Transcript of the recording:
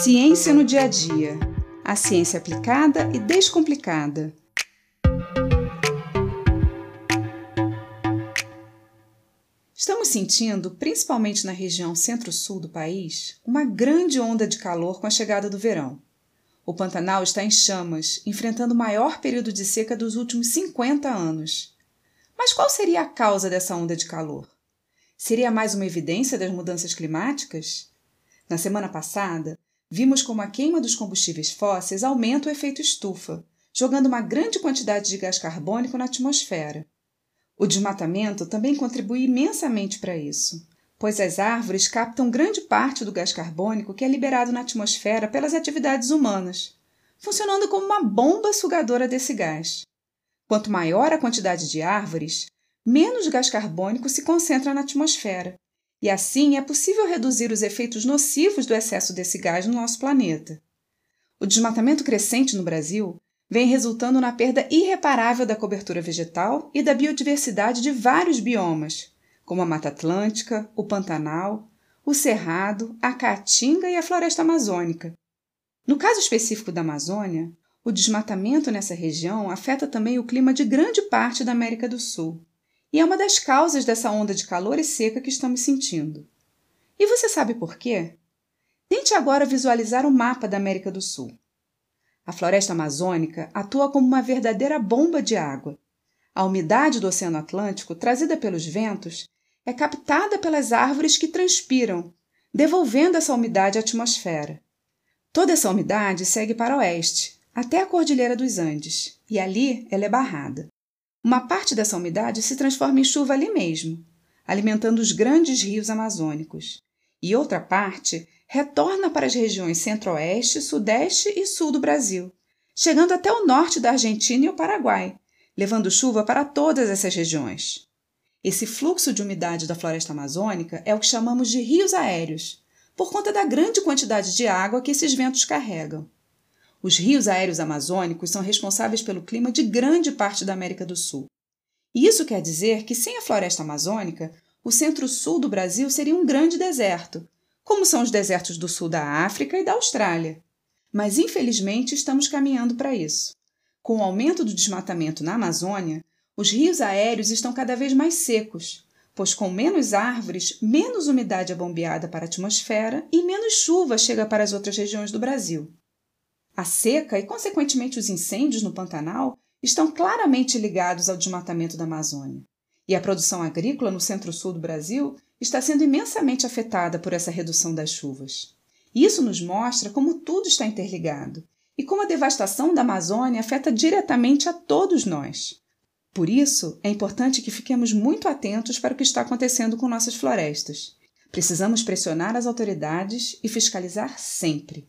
Ciência no dia a dia. A ciência aplicada e descomplicada. Estamos sentindo, principalmente na região centro-sul do país, uma grande onda de calor com a chegada do verão. O Pantanal está em chamas, enfrentando o maior período de seca dos últimos 50 anos. Mas qual seria a causa dessa onda de calor? Seria mais uma evidência das mudanças climáticas? Na semana passada, vimos como a queima dos combustíveis fósseis aumenta o efeito estufa, jogando uma grande quantidade de gás carbônico na atmosfera. O desmatamento também contribui imensamente para isso, pois as árvores captam grande parte do gás carbônico que é liberado na atmosfera pelas atividades humanas, funcionando como uma bomba sugadora desse gás. Quanto maior a quantidade de árvores, menos gás carbônico se concentra na atmosfera, e assim é possível reduzir os efeitos nocivos do excesso desse gás no nosso planeta. O desmatamento crescente no Brasil vem resultando na perda irreparável da cobertura vegetal e da biodiversidade de vários biomas, como a Mata Atlântica, o Pantanal, o Cerrado, a Caatinga e a Floresta Amazônica. No caso específico da Amazônia, o desmatamento nessa região afeta também o clima de grande parte da América do Sul e é uma das causas dessa onda de calor e seca que estamos sentindo. E você sabe por quê? Tente agora visualizar o mapa da América do Sul. A floresta amazônica atua como uma verdadeira bomba de água. A umidade do Oceano Atlântico, trazida pelos ventos, é captada pelas árvores que transpiram, devolvendo essa umidade à atmosfera. Toda essa umidade segue para oeste, até a Cordilheira dos Andes, e ali ela é barrada. Uma parte dessa umidade se transforma em chuva ali mesmo, alimentando os grandes rios amazônicos, e outra parte retorna para as regiões centro-oeste, sudeste e sul do Brasil, chegando até o norte da Argentina e o Paraguai, levando chuva para todas essas regiões. Esse fluxo de umidade da floresta amazônica é o que chamamos de rios aéreos, por conta da grande quantidade de água que esses ventos carregam. Os rios aéreos amazônicos são responsáveis pelo clima de grande parte da América do Sul. E isso quer dizer que, sem a floresta amazônica, o centro-sul do Brasil seria um grande deserto, como são os desertos do sul da África e da Austrália. Mas, infelizmente, estamos caminhando para isso. Com o aumento do desmatamento na Amazônia, os rios aéreos estão cada vez mais secos, pois com menos árvores, menos umidade é bombeada para a atmosfera e menos chuva chega para as outras regiões do Brasil. A seca e, consequentemente, os incêndios no Pantanal estão claramente ligados ao desmatamento da Amazônia. E a produção agrícola no centro-sul do Brasil está sendo imensamente afetada por essa redução das chuvas. Isso nos mostra como tudo está interligado e como a devastação da Amazônia afeta diretamente a todos nós. Por isso, é importante que fiquemos muito atentos para o que está acontecendo com nossas florestas. Precisamos pressionar as autoridades e fiscalizar sempre.